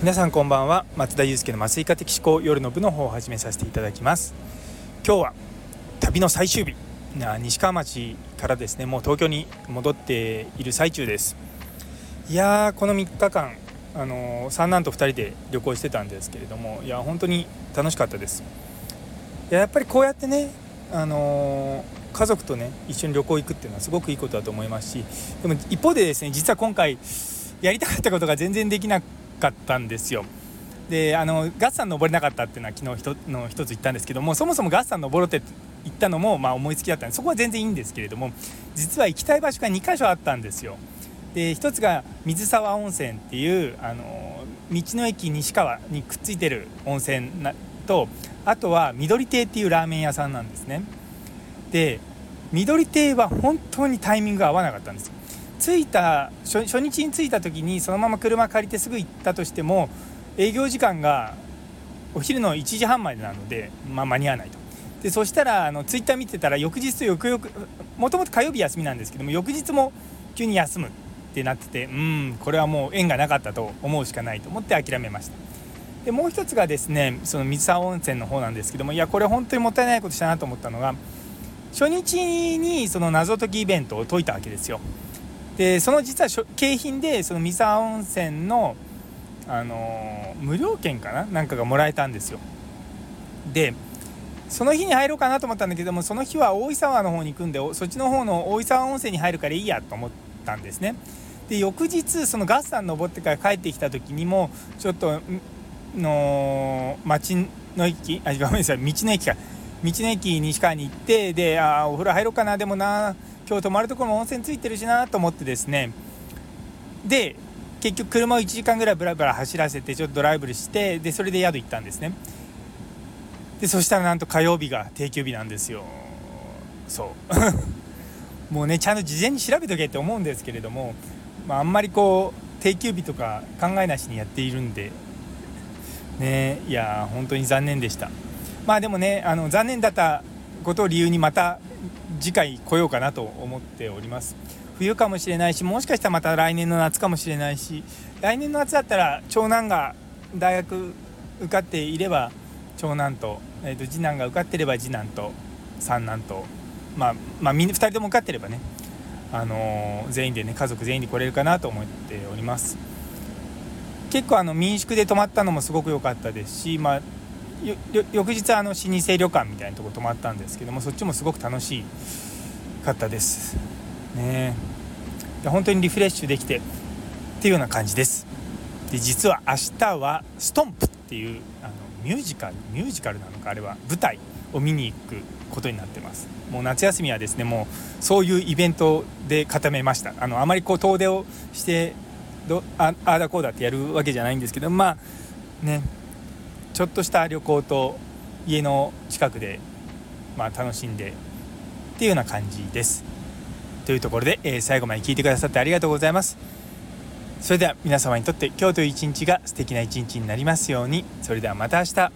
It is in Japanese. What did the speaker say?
皆さんこんばんは。松田祐介の麻酔科的思考夜の部の方を始めさせていただきます。今日は旅の最終日。西川町からですね。もう東京に戻っている最中です。いやーこの3日間あのー、三男と2人で旅行してたんですけれどもいや本当に楽しかったです。いややっぱりこうやってねあのー、家族とね一緒に旅行行くっていうのはすごくいいことだと思いますしでも一方でですね実は今回やりたかったことが全然できなかったんですよ。であのガッサン登れなかったっていうのは昨日ひの一つ言ったんですけどもそもそもガッサン登ろうって言ったのもまあ思いつきだったんでそこは全然いいんですけれども実は行きたい場所が2か所あったんですよ。で一つが水沢温泉っていうあの道の駅西川にくっついてる温泉とあとは緑亭っていうラーメン屋さんなんですね。で緑亭は本当にタイミングが合わなかったんですよ。着いた初日に着いた時にそのまま車借りてすぐ行ったとしても営業時間がお昼の1時半までなので、まあ、間に合わないと。でそしたらあのツイッター見てたら翌日と翌々もともと火曜日休みなんですけども翌日も急に休むってなっててうんこれはもう縁がなかったと思うしかないと思って諦めました。でもう一つがですねその水沢温泉の方なんですけどもいやこれ本当にもったいないことしたなと思ったのが初日にその謎解きイベントを解いたわけですよ。でその実は景品でその三沢温泉の、あのー、無料券かな？なんかがもらえたんですよ。でその日に入ろうかなと思ったんだけどもその日は大井沢の方に行くんでそっちの方の大井沢温泉に入るからいいやと思ったんですね。で翌日そのガッサン登ってから帰ってきた時にもちょっとの町の駅あごめんなさい道の駅か。道の駅西川に行ってであお風呂入ろうかなでもな今日泊まるところも温泉ついてるしなと思ってですね。で結局車を1時間ぐらいブラブラ走らせてちょっとドライブしてでそれで宿行ったんですね。でそしたらなんと火曜日が定休日なんですよ。そう。もうねちゃんと事前に調べとけって思うんですけれども、まあ、あんまりこう定休日とか考えなしにやっているんで。ねいや本当に残念でした。まあでもねあの残念だったことを理由にまた次回来ようかなと思っております。冬かもしれないしもしかしたらまた来年の夏かもしれないし来年の夏だったら長男が大学受かっていれば長男と,、えー、と次男が受かってれば次男と三男とまあまあ2人とも受かってればねあのー、全員でね家族全員で来れるかなと思っております。結構あの民宿で泊まったのもすごく良かったですし、まあ、翌日あの老舗旅館みたいなとこ泊まったんですけどもそっちもすごく楽しかったです。ね。本当にリフレッシュできてっていうような感じです。で実は明日はストンプっていうあのミュージカルミュージカルなのかあれは舞台を見に行くことになってます。もう夏休みはですねもうそういうイベントで固めました。あのあまりこう遠出をしてどああだこうだってやるわけじゃないんですけどまあね。ちょっとした旅行と家の近くで、まあ、楽しんでっていうような感じです。というところで、えー、最後まで聞いてくださってありがとうございます。それでは皆様にとって今日という一日が素敵な一日になりますように。それではまた明日。